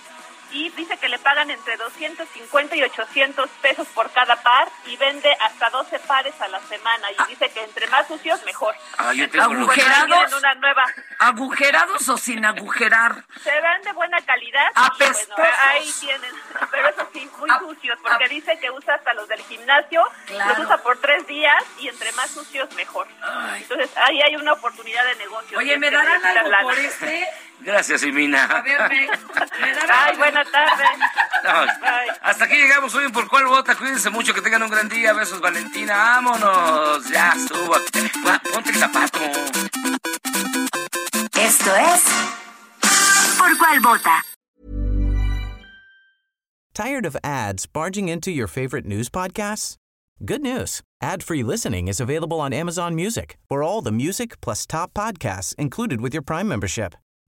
Y dice que le pagan entre 250 y 800 pesos por cada par y vende hasta 12 pares a la semana. Y dice que entre más sucios, mejor. Ah, yo tengo Entonces, los- bueno, ahí ¿Agujerados? una nueva. ¿Agujerados o sin agujerar? Se ven de buena calidad. y Apestosos. bueno, ahí tienen. Pero eso sí, muy sucios, porque dice que usa hasta los del gimnasio. Claro. Los usa por tres días y entre más sucios, mejor. Entonces, ahí hay una oportunidad de negocio. Oye, ¿me darán algo por este? Gracias, Imina. A ver, me, me darán Ay, algo? buenas tardes. No, Bye. hasta aquí llegamos hoy por cuál vota. Cuídense mucho, que tengan un gran día. Besos, Valentina. Vámonos. Ya estuvo. Ponte el zapato. Esto es Por cuál vota. Tired of ads barging into your favorite news podcasts? Good news. Ad-free listening is available on Amazon Music for all the music plus top podcasts included with your Prime membership.